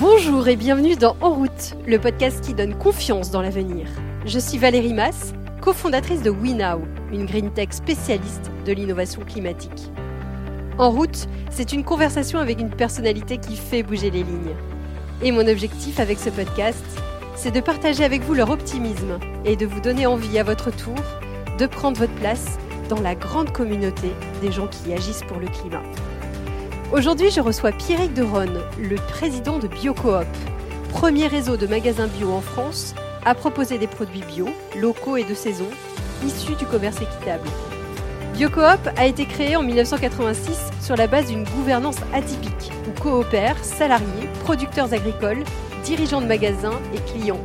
Bonjour et bienvenue dans En route, le podcast qui donne confiance dans l'avenir. Je suis Valérie Mass, cofondatrice de WeNow, une green tech spécialiste de l'innovation climatique. En route, c'est une conversation avec une personnalité qui fait bouger les lignes. Et mon objectif avec ce podcast, c'est de partager avec vous leur optimisme et de vous donner envie à votre tour de prendre votre place dans la grande communauté des gens qui agissent pour le climat. Aujourd'hui, je reçois Pierrick Deronne, le président de BioCoop, premier réseau de magasins bio en France à proposer des produits bio, locaux et de saison, issus du commerce équitable. BioCoop a été créé en 1986 sur la base d'une gouvernance atypique où coopèrent salariés, producteurs agricoles, dirigeants de magasins et clients.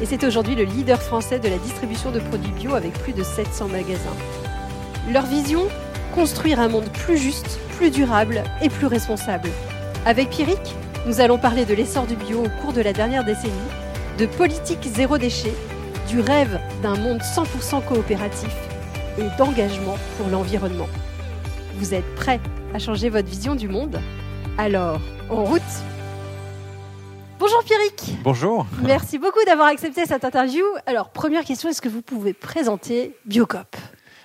Et c'est aujourd'hui le leader français de la distribution de produits bio avec plus de 700 magasins. Leur vision? Construire un monde plus juste, plus durable et plus responsable. Avec Pierrick, nous allons parler de l'essor du bio au cours de la dernière décennie, de politique zéro déchet, du rêve d'un monde 100% coopératif et d'engagement pour l'environnement. Vous êtes prêts à changer votre vision du monde? Alors, en route Bonjour Pierrick Bonjour Merci beaucoup d'avoir accepté cette interview. Alors, première question, est-ce que vous pouvez présenter Biocop?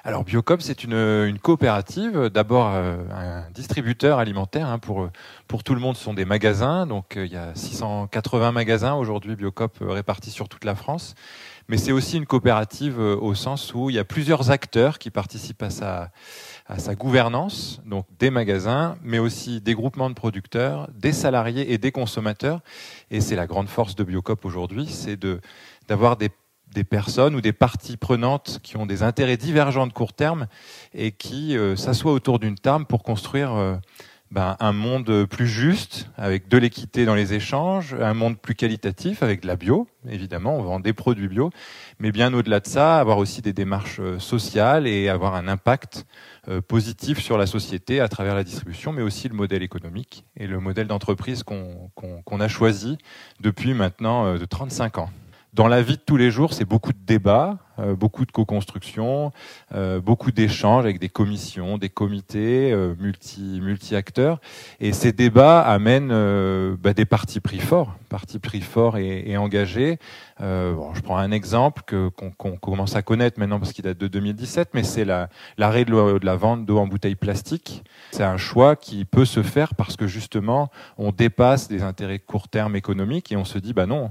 Alors Biocop, c'est une, coopérative, d'abord euh, un distributeur alimentaire hein, pour, pour tout le monde, ce sont des magasins, donc euh, il y a 680 magasins aujourd'hui Biocop euh, répartis sur toute la France, mais c'est aussi une coopérative au sens où il y a plusieurs acteurs qui participent à sa, à sa gouvernance, donc des magasins, mais aussi des groupements de producteurs, des salariés et des consommateurs, et c'est la grande force de Biocop aujourd'hui, c'est de d'avoir des des personnes ou des parties prenantes qui ont des intérêts divergents de court terme et qui euh, s'assoient autour d'une table pour construire euh, ben, un monde plus juste, avec de l'équité dans les échanges, un monde plus qualitatif, avec de la bio, évidemment, on vend des produits bio, mais bien au-delà de ça, avoir aussi des démarches euh, sociales et avoir un impact positif sur la société à travers la distribution, mais aussi le modèle économique et le modèle d'entreprise qu'on a choisi depuis maintenant de 35 ans dans la vie de tous les jours, c'est beaucoup de débats, beaucoup de co-construction, euh, beaucoup d'échanges avec des commissions, des comités euh, multi, multi-acteurs. Et ces débats amènent bah, des partis pris forts, partis pris forts et, engagés. Bon, je prends un exemple que, qu'on, commence à connaître maintenant parce qu'il date de 2017, mais c'est la, l'arrêt de, de la vente d'eau en bouteille plastique. C'est un choix qui peut se faire parce que justement, on dépasse des intérêts court terme économiques et on se dit, bah non,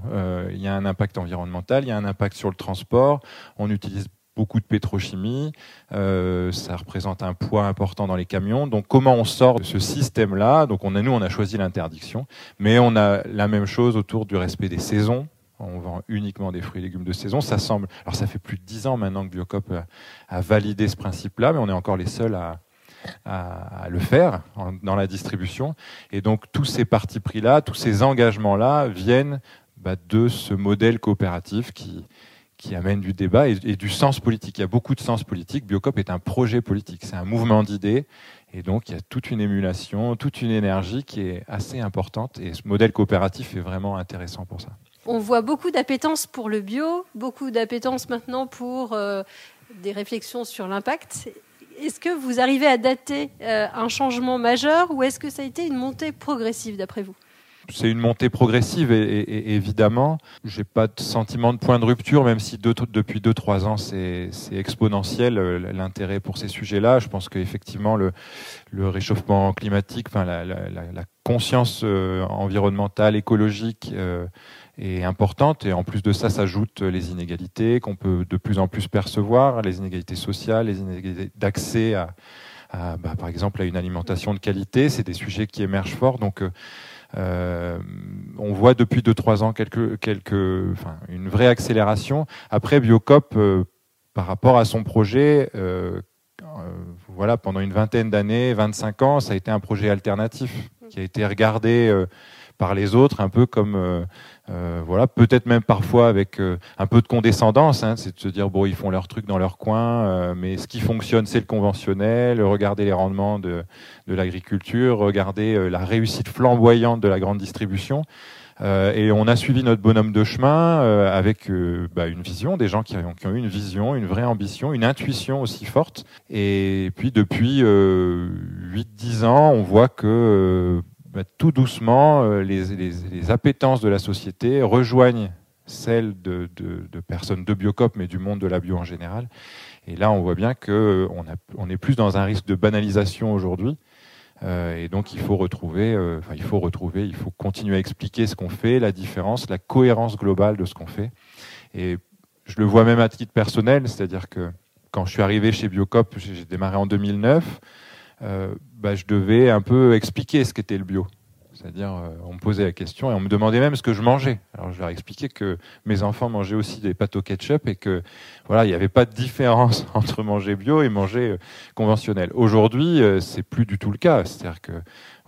il y a un impact environnemental, il y a un impact sur le transport, on utilise beaucoup de pétrochimie, euh, ça représente un poids important dans les camions. Donc comment on sort de ce système-là? Donc on a, nous, on a choisi l'interdiction, mais on a la même chose autour du respect des saisons. On vend uniquement des fruits et légumes de saison. Ça semble. Alors ça fait plus de dix ans maintenant que Biocop a, validé ce principe-là, mais on est encore les seuls à, le faire dans la distribution. Et donc tous ces partis pris-là, tous ces engagements-là viennent bah, de ce modèle coopératif qui, qui amène du débat et, du sens politique. Il y a beaucoup de sens politique. Biocop est un projet politique, c'est un mouvement d'idées. Et donc, il y a toute une émulation, toute une énergie qui est assez importante. Et ce modèle coopératif est vraiment intéressant pour ça. On voit beaucoup d'appétence pour le bio, beaucoup d'appétence maintenant pour euh, des réflexions sur l'impact. Est-ce que vous arrivez à dater euh, un changement majeur ou est-ce que ça a été une montée progressive d'après vous? C'est une montée progressive et, et, évidemment, j'ai pas de sentiment de point de rupture, même si depuis 2-3 ans c'est exponentiel euh, l'intérêt pour ces sujets-là. Je pense qu'effectivement le, réchauffement climatique, enfin la, conscience euh, environnementale, écologique euh, est importante et en plus de ça s'ajoutent les inégalités qu'on peut de plus en plus percevoir, les inégalités sociales, les inégalités d'accès à, bah, par exemple à une alimentation de qualité. C'est des sujets qui émergent fort donc on voit depuis 2-3 ans quelques, quelques, enfin, une vraie accélération. Après, Biocop, euh, par rapport à son projet, euh, voilà, pendant une vingtaine d'années, 25 ans, ça a été un projet alternatif qui a été regardé par les autres, un peu comme, euh, euh, voilà, peut-être même parfois avec euh, un peu de condescendance, hein, c'est de se dire bon, ils font leur truc dans leur coin, mais ce qui fonctionne, c'est le conventionnel. Regardez les rendements de, de l'agriculture, regardez la réussite flamboyante de la grande distribution. et on a suivi notre bonhomme de chemin avec bah, une vision, des gens qui ont, qui ont, eu une vision, une vraie ambition, une intuition aussi forte. Et puis depuis 8-10 ans, on voit que bah, tout doucement, les, appétences de la société rejoignent celles de, personnes de Biocop, mais du monde de la bio en général. Et là, on voit bien qu'on on est plus dans un risque de banalisation aujourd'hui. et donc, il faut retrouver, il faut retrouver, il faut continuer à expliquer ce qu'on fait, la différence, la cohérence globale de ce qu'on fait. Et je le vois même à titre personnel, c'est-à-dire que quand je suis arrivé chez Biocop, j'ai démarré en 2009, euh, bah, je devais un peu expliquer ce qu'était le bio. C'est-à-dire, euh, on me posait la question et on me demandait même ce que je mangeais. Alors, je leur expliquais que mes enfants mangeaient aussi des pâtes au ketchup et que, voilà, il n'y avait pas de différence entre manger bio et manger euh, conventionnel. Aujourd'hui, c'est plus du tout le cas. C'est-à-dire que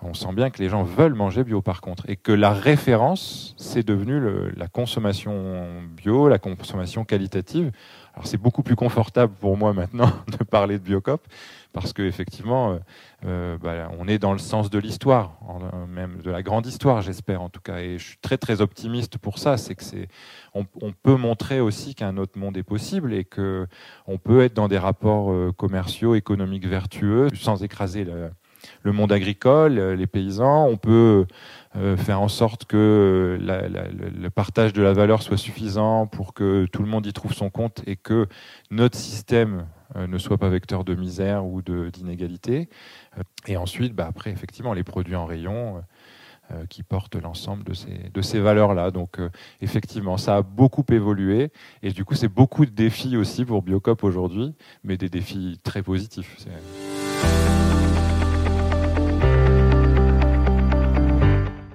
on sent bien que les gens veulent manger bio par contre et que la référence, c'est devenu la consommation bio, la consommation qualitative. Alors c'est beaucoup plus confortable pour moi maintenant de parler de Biocop parce que effectivement, euh, euh, bah, on est dans le sens de l'histoire, même de la grande histoire, j'espère en tout cas. Et je suis très très optimiste pour ça. C'est que c'est, on, peut montrer aussi qu'un autre monde est possible et que on peut être dans des rapports euh, commerciaux, économiques vertueux sans écraser le, le monde agricole, les paysans. On peut euh, faire en sorte que le partage de la valeur soit suffisant pour que tout le monde y trouve son compte et que notre système euh, ne soit pas vecteur de misère ou d'inégalité. Euh, et ensuite, bah, après, effectivement, les produits en rayon qui portent l'ensemble de ces, de ces valeurs-là. Donc, effectivement, ça a beaucoup évolué. Et du coup, c'est beaucoup de défis aussi pour Biocop aujourd'hui, mais des défis très positifs.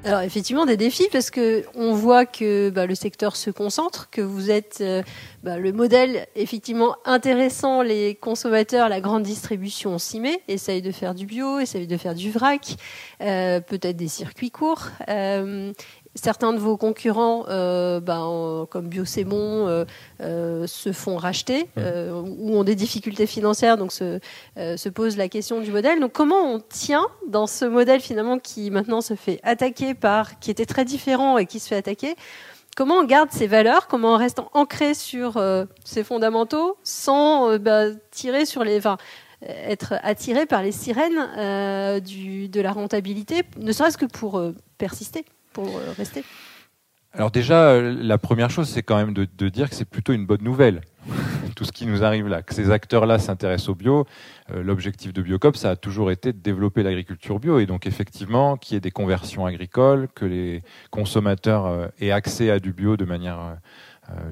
Alors effectivement des défis parce que on voit que bah, le secteur se concentre, que vous êtes euh, bah, le modèle effectivement intéressant, les consommateurs, la grande distribution s'y met, essaye de faire du bio, essaye de faire du vrac, euh, peut-être des circuits courts. Euh, certains de vos concurrents, euh, ben, comme Biosémon, euh, euh, se font racheter ou ont des difficultés financières, donc se, se pose la question du modèle. Donc comment on tient dans ce modèle finalement qui maintenant se fait attaquer par, qui était très différent et qui se fait attaquer? Comment on garde ses valeurs? Comment on reste ancré sur ses fondamentaux sans bah, tirer sur les, enfin, être attiré par les sirènes du, de la rentabilité, ne serait-ce que pour persister? Euh, alors déjà, euh, la première chose, c'est quand même de, dire que c'est plutôt une bonne nouvelle, tout ce qui nous arrive là. Que ces acteurs-là s'intéressent au bio. Euh, l'objectif de Biocop, ça a toujours été de développer l'agriculture bio. Et donc effectivement, qu'il y ait des conversions agricoles, que les consommateurs aient accès à du bio de manière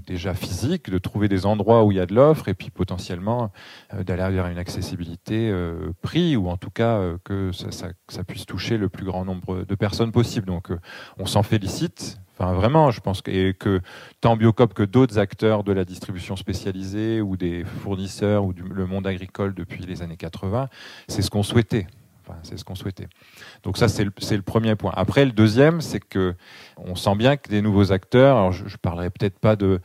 déjà physique, de trouver des endroits où il y a de l'offre et puis potentiellement euh, d'aller vers une accessibilité euh, prix ou en tout cas que ça, puisse toucher le plus grand nombre de personnes possible. Donc on s'en félicite. Enfin, vraiment, je pense que, que tant Biocop que d'autres acteurs de la distribution spécialisée ou des fournisseurs ou le monde agricole depuis les années 80, c'est ce qu'on souhaitait c'est ce qu'on souhaitait. Donc ça, c'est le, premier point. Après, le deuxième, c'est que on sent bien que des nouveaux acteurs. Alors, je, ne parlerai peut-être pas de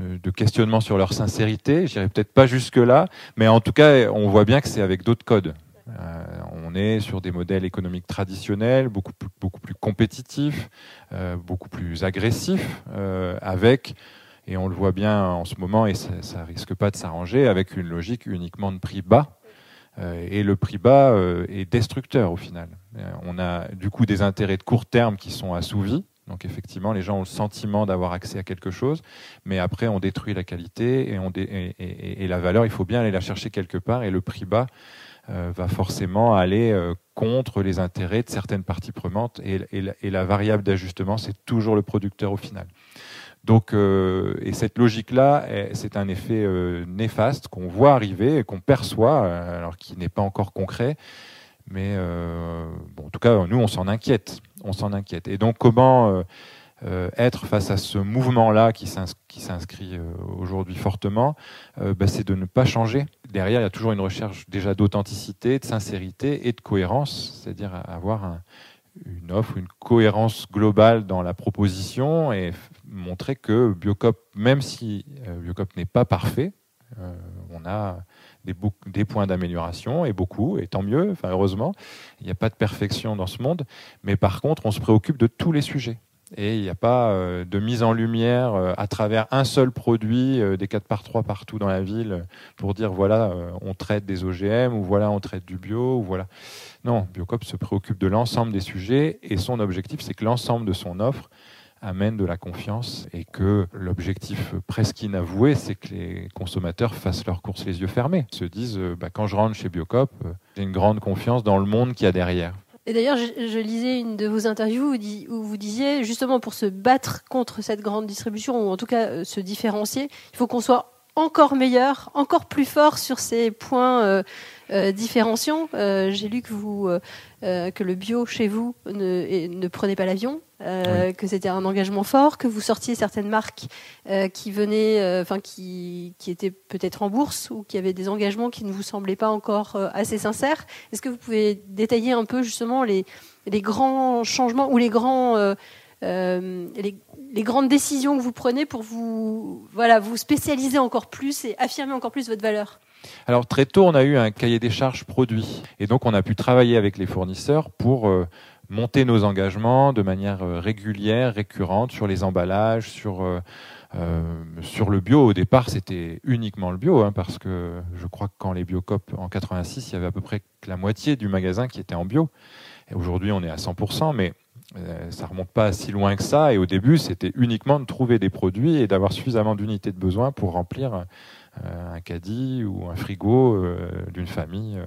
euh, questionnement sur leur sincérité, je n'irai peut-être pas jusque là, mais en tout cas, on voit bien que c'est avec d'autres codes. Euh, on est sur des modèles économiques traditionnels, beaucoup plus, compétitifs, euh, beaucoup plus agressifs, avec et on le voit bien en ce moment, et ça, ça risque pas de s'arranger, avec une logique uniquement de prix bas et le prix bas euh, est destructeur au final. Euh, on a du coup des intérêts de court terme qui sont assouvis. Donc effectivement, les gens ont le sentiment d'avoir accès à quelque chose, mais après on détruit la qualité et, la valeur, il faut bien aller la chercher quelque part, et le prix bas va forcément aller contre les intérêts de certaines parties prenantes, et la variable d'ajustement, c'est toujours le producteur au final. Donc, euh, et cette logique-là, c'est un effet euh, néfaste qu'on voit arriver, qu'on perçoit, euh, alors qui n'est pas encore concret. Mais en tout cas, nous, on s'en inquiète. On s'en inquiète. Et donc, comment être face à ce mouvement-là qui s'inscrit aujourd'hui fortement, bah, c'est de ne pas changer. Derrière, il y a toujours une recherche déjà d'authenticité, de sincérité et de cohérence, c'est-à-dire avoir un, une offre, une cohérence globale dans la proposition et montrer que Biocop, même si euh, Biocop n'est pas parfait, euh, on a des, points d'amélioration et beaucoup, et tant mieux, heureusement, il n'y a pas de perfection dans ce monde, mais par contre on se préoccupe de tous les sujets. Et il n'y a pas euh, de mise en lumière euh, à travers un seul produit euh, des 4 par 3 partout dans la ville pour dire voilà on traite des OGM ou voilà on traite du bio ou voilà non Biocop se préoccupe de l'ensemble des sujets et son objectif c'est que l'ensemble de son offre amène de la confiance et que l'objectif presque inavoué, c'est que les consommateurs fassent leurs courses les yeux fermés, se disent bah, quand je rentre chez Biocop, j'ai une grande confiance dans le monde qu'il y a derrière. Et d'ailleurs, je, lisais une de vos interviews où, vous disiez, justement, pour se battre contre cette grande distribution, ou en tout cas euh, se différencier, il faut qu'on soit encore meilleur, encore plus fort sur ces points euh, euh, différenciants. J'ai lu que, vous, que le bio chez vous ne, ne prenait pas l'avion. Euh, que c'était un engagement fort, que vous sortiez certaines marques euh, qui venaient, euh, qui, qui étaient peut-être en bourse ou qui avaient des engagements qui ne vous semblaient pas encore assez sincères. Est-ce que vous pouvez détailler un peu justement les, les grands changements ou les grands les, les, grandes décisions que vous prenez pour vous, voilà, vous spécialiser encore plus et affirmer encore plus votre valeur? Alors très tôt, on a eu un cahier des charges produit et donc on a pu travailler avec les fournisseurs pour monter nos engagements de manière euh, régulière, récurrente sur les emballages, sur euh, euh, sur le bio. Au départ, c'était uniquement le bio, hein, parce que je crois que quand les Biocop en 86, il y avait à peu près la moitié du magasin qui était en bio. Et aujourd'hui, on est à 100%, mais ça remonte pas si loin que ça. Et au début, c'était uniquement de trouver des produits et d'avoir suffisamment d'unités de besoin pour remplir euh, un caddie ou un frigo euh, d'une famille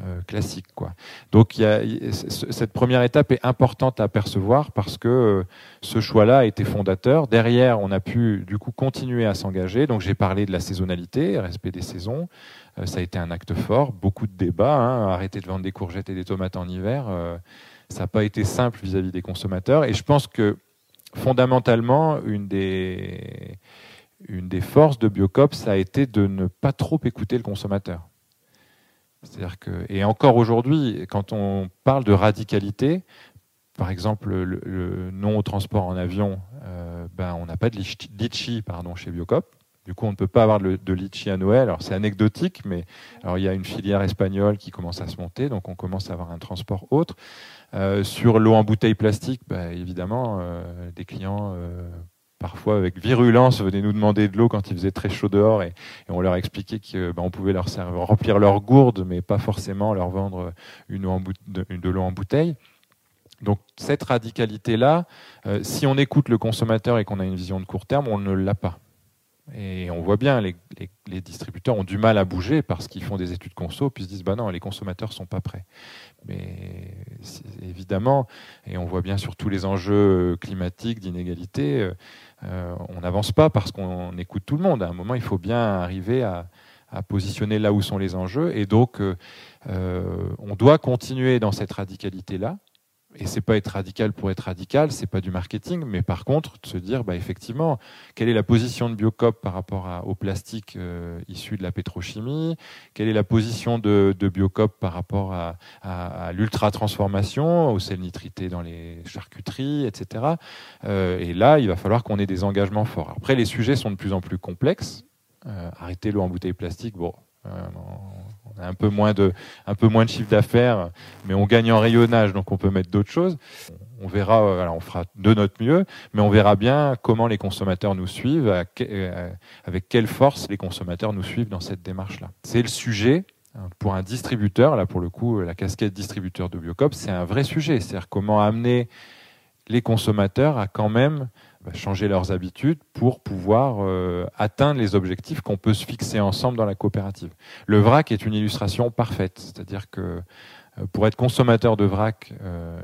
euh, classique. Quoi. Donc y a, cette première étape est importante à percevoir parce que ce choix-là a été fondateur. Derrière, on a pu du coup continuer à s'engager. Donc j'ai parlé de la saisonnalité, respect des saisons. ça a été un acte fort, beaucoup de débats. Hein. arrêter de vendre des courgettes et des tomates en hiver, ça n'a pas été simple vis-à-vis -vis des consommateurs. Et je pense que fondamentalement, une des une des forces de Biocop, ça a été de ne pas trop écouter le consommateur. C'est-à-dire que, et encore aujourd'hui, quand on parle de radicalité, par exemple, le, non au transport en avion, euh, ben, on n'a pas de litchi pardon, chez Biocop. Du coup, on ne peut pas avoir de litchi à Noël. Alors, c'est anecdotique, mais alors, il y a une filière espagnole qui commence à se monter, donc on commence à avoir un transport autre. Euh, sur l'eau en bouteille plastique, ben, évidemment, euh, des clients parfois avec virulence venaient nous demander de l'eau quand il faisait très chaud dehors et, on leur expliquait qu'on ben, pouvait leur servir, remplir leur gourde mais pas forcément leur vendre de, l'eau en bouteille. Donc cette radicalité-là, euh, si on écoute le consommateur et qu'on a une vision de court terme, on ne l'a pas. Et on voit bien, les, distributeurs ont du mal à bouger parce qu'ils font des études conso, puis se disent, bah non, les consommateurs sont pas prêts. Mais évidemment, et on voit bien sur tous les enjeux climatiques, d'inégalité, euh, euh, on n'avance pas parce qu'on écoute tout le monde. À un moment, il faut bien arriver à, positionner là où sont les enjeux. Et donc, euh, on doit continuer dans cette radicalité-là et c'est pas être radical pour être radical, c'est pas du marketing, mais par contre de se dire, bah effectivement, quelle est la position de Biocop par rapport au plastique euh, issu de la pétrochimie? Quelle est la position de, Biocop par rapport à, l'ultra transformation, au sel nitrité dans les charcuteries, etc. Euh, et là, il va falloir qu'on ait des engagements forts. Après, les sujets sont de plus en plus complexes. Euh, arrêter l'eau en bouteille plastique, bon, un peu moins de, un peu moins de chiffre d'affaires, mais on gagne en rayonnage, donc on peut mettre d'autres choses. On verra, euh, on fera de notre mieux, mais on verra bien comment les consommateurs nous suivent, euh, avec quelle force les consommateurs nous suivent dans cette démarche-là. C'est le sujet hein, pour un distributeur, là pour le coup, la casquette distributeur de Biocop, c'est un vrai sujet. C'est-à-dire comment amener les consommateurs à quand même changer leurs habitudes pour pouvoir euh, atteindre les objectifs qu'on peut se fixer ensemble dans la coopérative. Le vrac est une illustration parfaite, c'est-à-dire que euh, pour être consommateur de vrac euh,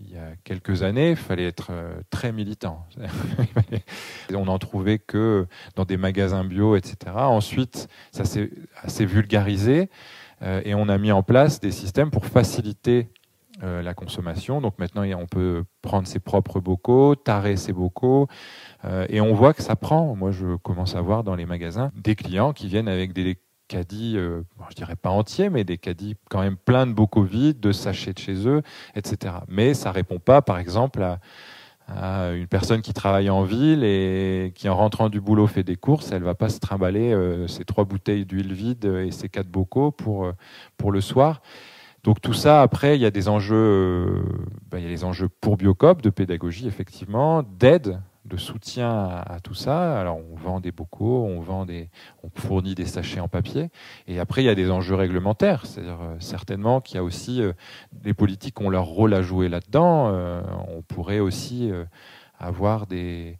il y a quelques années, il fallait être très militant. on n'en trouvait que dans des magasins bio, etc. Ensuite, ça s'est vulgarisé et on a mis en place des systèmes pour faciliter euh, la consommation. Donc maintenant, on peut prendre ses propres bocaux, tarer ses bocaux, euh, et on voit que ça prend. Moi, je commence à voir dans les magasins des clients qui viennent avec des caddies, euh, je dirais pas entiers, mais des caddies quand même pleins de bocaux vides, de sachets de chez eux, etc. Mais ça répond pas, par exemple, à, une personne qui travaille en ville et qui en rentrant du boulot fait des courses, elle va pas se trimballer ses trois bouteilles d'huile vide et ses quatre bocaux pour, pour le soir. Donc tout ça, après, il y a des enjeux, euh, bah, il y a les enjeux pour Biocop, de pédagogie, effectivement, d'aide, de soutien à, tout ça. Alors on vend des bocaux, on vend des, on fournit des sachets en papier. Et après, il y a des enjeux réglementaires. C'est-à-dire euh, certainement qu'il y a aussi euh, les politiques ont leur rôle à jouer là-dedans. on pourrait aussi avoir des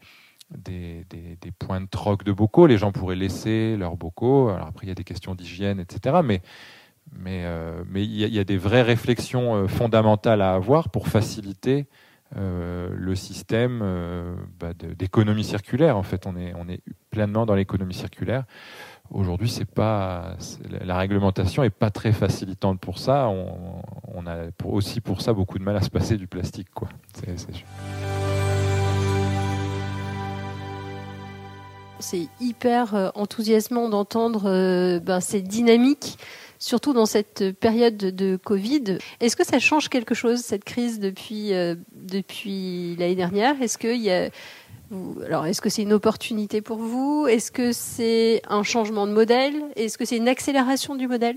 des, des, points de troc de bocaux. Les gens pourraient laisser leurs bocaux. Alors après, il y a des questions d'hygiène, etc. Mais mais euh, il y, a des vraies réflexions euh, fondamentales à avoir pour faciliter euh, le système bah, d'économie circulaire. En fait, on est pleinement dans l'économie circulaire. Aujourd'hui, c'est pas la réglementation est pas très facilitante pour ça. On, a aussi pour ça beaucoup de mal à se passer du plastique. C'est hyper enthousiasmant d'entendre ben, ces dynamiques surtout dans cette période de Covid. Est-ce que ça change quelque chose, cette crise, depuis, euh, depuis l'année dernière? Est-ce qu'il y a... Alors, est-ce que c'est une opportunité pour vous? Est-ce que c'est un changement de modèle? Est-ce que c'est une accélération du modèle?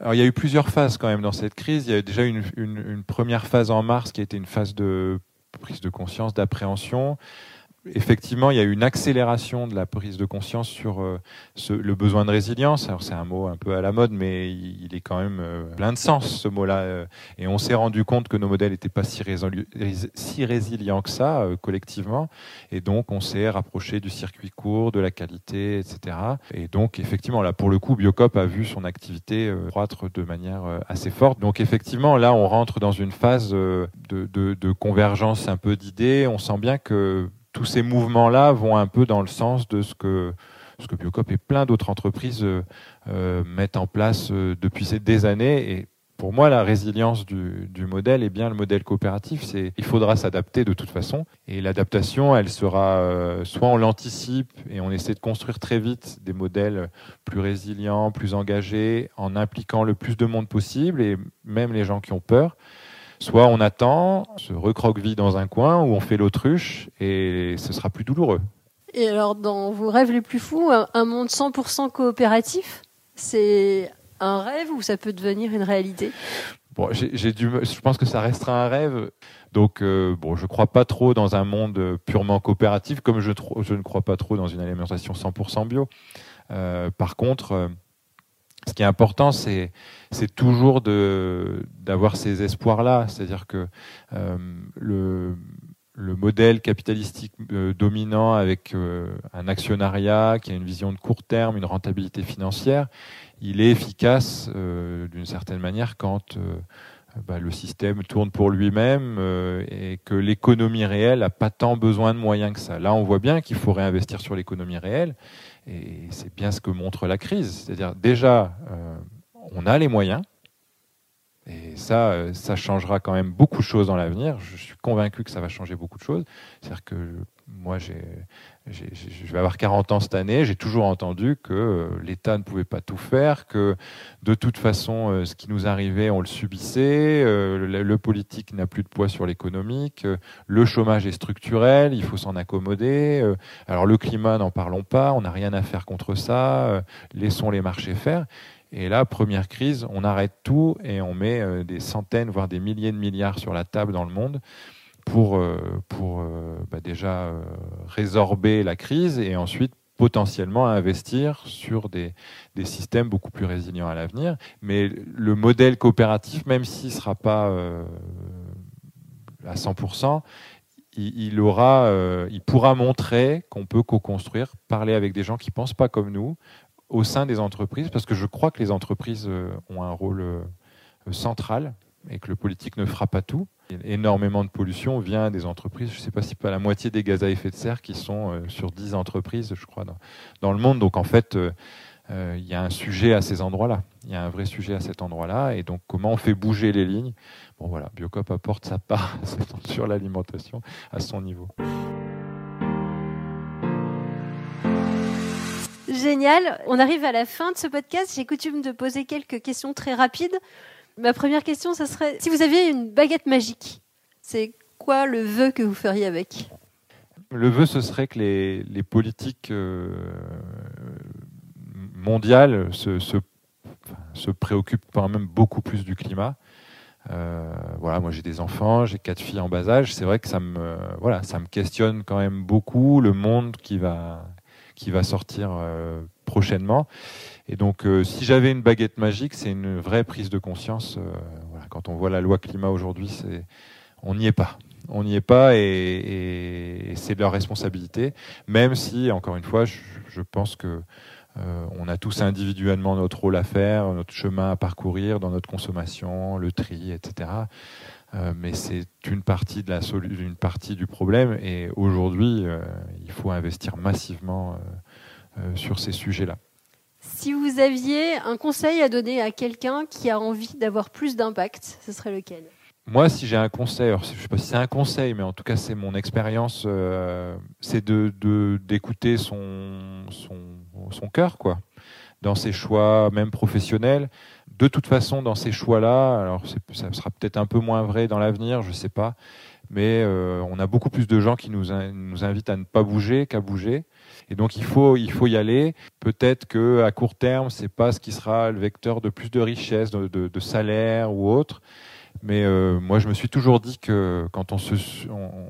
Alors, il y a eu plusieurs phases quand même dans cette crise. Il y a déjà une, une première phase en mars qui a été une phase de prise de conscience, d'appréhension effectivement, il y a eu une accélération de la prise de conscience sur euh, le besoin de résilience. Alors c'est un mot un peu à la mode, mais il, est quand même euh, plein de sens ce mot-là. Euh. et on s'est rendu compte que nos modèles n'étaient pas si, si, résilients que ça collectivement. Et donc on s'est rapproché du circuit court, de la qualité, etc. Et donc effectivement, là pour le coup, Biocop a vu son activité croître de manière assez forte. Donc effectivement, là on rentre dans une phase de convergence un peu d'idées. On sent bien que tous ces mouvements-là vont un peu dans le sens de ce que ce que Biocop et plein d'autres entreprises euh, euh, mettent en place euh, depuis des années. Et pour moi, la résilience du, du modèle est bien le modèle coopératif. C'est il faudra s'adapter de toute façon. Et l'adaptation, elle sera soit on l'anticipe et on essaie de construire très vite des modèles plus résilients, plus engagés, en impliquant le plus de monde possible et même les gens qui ont peur. Soit on attend, se recroqueville dans un coin, ou on fait l'autruche et ce sera plus douloureux. Et alors, dans vos rêves les plus fous, un monde 100% coopératif, c'est un rêve ou ça peut devenir une réalité? Bon, j'ai dû, je pense que ça restera un rêve. Donc, euh, bon, je crois pas trop dans un monde purement coopératif, comme je, je ne crois pas trop dans une alimentation 100% bio. Euh, par contre, euh, ce qui est important, c'est toujours d'avoir ces espoirs-là, c'est-à-dire que euh, le le modèle capitalistique euh, dominant avec euh, un actionnariat qui a une vision de court terme, une rentabilité financière, il est efficace d'une certaine manière quand bah, le système tourne pour lui-même et que l'économie réelle n'a pas tant besoin de moyens que ça. Là, on voit bien qu'il faut réinvestir sur l'économie réelle et c'est bien ce que montre la crise. C'est-à-dire, déjà, euh, on a les moyens. Et ça, euh, ça changera quand même beaucoup de choses dans l'avenir. Je suis convaincu que ça va changer beaucoup de choses. C'est-à-dire que moi, je vais avoir 40 ans cette année, j'ai toujours entendu que euh, l'État ne pouvait pas tout faire, que de toute façon, euh, ce qui nous arrivait, on le subissait, euh, le, politique n'a plus de poids sur l'économique, le chômage est structurel, il faut s'en accommoder. alors le climat, n'en parlons pas, on n'a rien à faire contre ça, laissons les marchés faire. Et là, première crise, on arrête tout et on met des centaines, voire des milliers de milliards sur la table dans le monde pour, euh, euh, bah déjà euh, résorber la crise et ensuite potentiellement investir sur des, systèmes beaucoup plus résilients à l'avenir. Mais le modèle coopératif, même s'il ne sera pas à 100%, il, il pourra montrer qu'on peut co-construire, parler avec des gens qui ne pensent pas comme nous au sein des entreprises, parce que je crois que les entreprises ont un rôle central et que le politique ne fera pas tout. Énormément de pollution vient des entreprises. Je ne sais pas si pas la moitié des gaz à effet de serre qui sont euh, sur 10 entreprises, je crois, dans, le monde. Donc en fait, euh, euh, il y a un sujet à ces endroits-là. Il y a un vrai sujet à cet endroit-là. Et donc comment on fait bouger les lignes? Bon voilà, Biocop apporte sa part sur l'alimentation à son niveau. Génial. On arrive à la fin de ce podcast. J'ai coutume de poser quelques questions très rapides. Ma première question, ce serait si vous aviez une baguette magique, c'est quoi le vœu que vous feriez avec? Le vœu, ce serait que les, politiques euh, mondiales se, préoccupent quand même beaucoup plus du climat. voilà, moi j'ai des enfants, j'ai quatre filles en bas âge. C'est vrai que ça me, voilà, ça me questionne quand même beaucoup le monde qui va, qui va sortir prochainement. Et donc, si j'avais une baguette magique, c'est une vraie prise de conscience. voilà, quand on voit la loi climat aujourd'hui, on n'y est pas on n'y est pas et, c'est leur responsabilité. Même si, encore une fois, je, pense que euh, on a tous individuellement notre rôle à faire, notre chemin à parcourir dans notre consommation, le tri, etc. Euh, mais c'est une partie de la une partie du problème. Et aujourd'hui, euh, il faut investir massivement sur ces sujets-là. Si vous aviez un conseil à donner à quelqu'un qui a envie d'avoir plus d'impact, ce serait lequel? Moi, si j'ai un conseil, je ne sais pas si c'est un conseil, mais en tout cas, c'est mon expérience, euh, c'est de, d'écouter son, son, son cœur, quoi, dans ses choix, même professionnels. De toute façon, dans ces choix-là, alors ça sera peut-être un peu moins vrai dans l'avenir, je ne sais pas, mais euh, on a beaucoup plus de gens qui nous, nous invitent à ne pas bouger qu'à bouger. Et donc il faut, il faut y aller. Peut-être que à court terme, c'est pas ce qui sera le vecteur de plus de richesse, de, salaire ou autre. Mais euh, moi, je me suis toujours dit que quand on,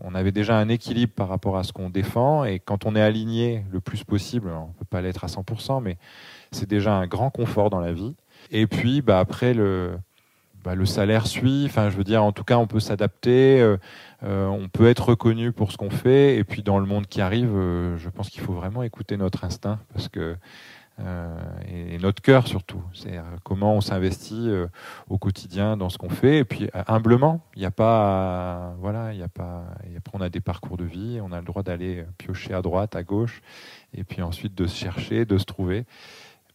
on, avait déjà un équilibre par rapport à ce qu'on défend, et quand on est aligné le plus possible, on ne peut pas l'être à 100%, mais c'est déjà un grand confort dans la vie. Et puis, bah, après, le, bah, le salaire suit. Enfin, je veux dire, en tout cas, on peut s'adapter, euh, euh, on peut être reconnu pour ce qu'on fait. Et puis, dans le monde qui arrive, je pense qu'il faut vraiment écouter notre instinct, parce que euh, et, notre cœur surtout. C'est comment on s'investit euh, au quotidien dans ce qu'on fait. Et puis humblement, il n'y a pas, voilà, il y a pas. Après, on a des parcours de vie, on a le droit d'aller piocher à droite, à gauche, et puis ensuite de se chercher, de se trouver.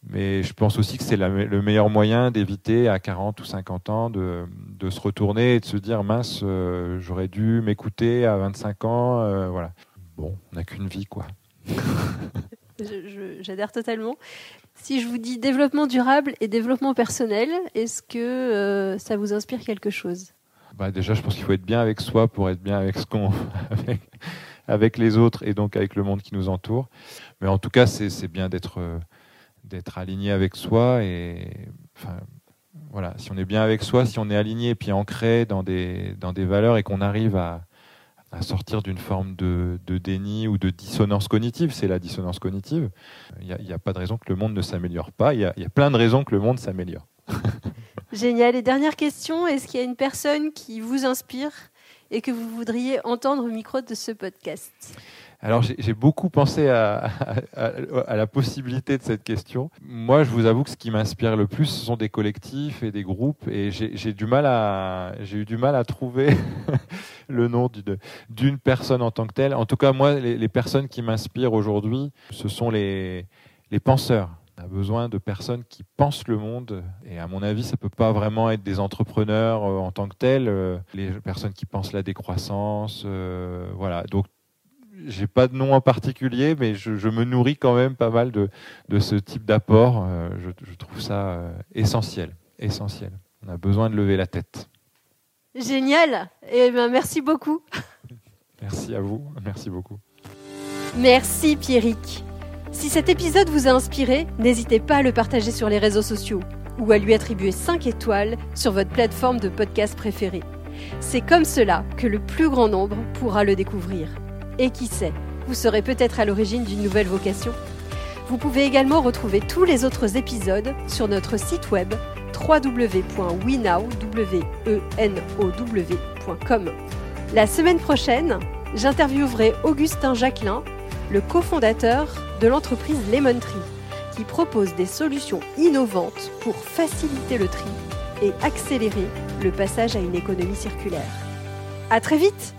Mais je pense aussi que c'est le meilleur moyen d'éviter à 40 ou 50 ans de, de, se retourner et de se dire mince, euh, j'aurais dû m'écouter à 25 ans. voilà. Bon, on n'a qu'une vie, quoi. J'adhère totalement. Si je vous dis développement durable et développement personnel, est-ce que euh, ça vous inspire quelque chose? Bah Déjà, je pense qu'il faut être bien avec soi pour être bien avec, ce qu'on, avec, les autres et donc avec le monde qui nous entoure. Mais en tout cas, c'est bien d'être, euh, d'être aligné avec soi. Et, enfin, voilà, si on est bien avec soi, si on est aligné et puis ancré dans des, dans des valeurs et qu'on arrive à, à sortir d'une forme de, déni ou de dissonance cognitive. C'est la dissonance cognitive. Il n'y a, pas de raison que le monde ne s'améliore pas. Il y, a, plein de raisons que le monde s'améliore. Génial. Et dernière question, est-ce qu'il y a une personne qui vous inspire et que vous voudriez entendre au micro de ce podcast? Alors j'ai beaucoup pensé à, la possibilité de cette question. Moi, je vous avoue que ce qui m'inspire le plus, ce sont des collectifs et des groupes, et j'ai du mal à, j'ai eu du mal à trouver le nom d'une personne en tant que telle. En tout cas, moi, les, personnes qui m'inspirent aujourd'hui, ce sont les, penseurs. On a besoin de personnes qui pensent le monde. Et à mon avis, ça peut pas vraiment être des entrepreneurs euh, en tant que tels. Euh, les personnes qui pensent la décroissance. Euh, voilà. Donc j'ai pas de nom en particulier, mais je, me nourris quand même pas mal de, de ce type d'apport. Euh, je, trouve ça euh, essentiel, essentiel. On a besoin de lever la tête. Génial. Eh bien, merci beaucoup. Merci à vous. Merci beaucoup. Merci Pierrick. Si cet épisode vous a inspiré, n'hésitez pas à le partager sur les réseaux sociaux ou à lui attribuer 5 étoiles sur votre plateforme de podcast préférée. C'est comme cela que le plus grand nombre pourra le découvrir. Et qui sait, vous serez peut-être à l'origine d'une nouvelle vocation. Vous pouvez également retrouver tous les autres épisodes sur notre site web www.wenow.com. La semaine prochaine, j'interviewerai Augustin Jacquelin, le cofondateur de l'entreprise Lemon Tree, qui propose des solutions innovantes pour faciliter le tri et accélérer le passage à une économie circulaire. À très vite!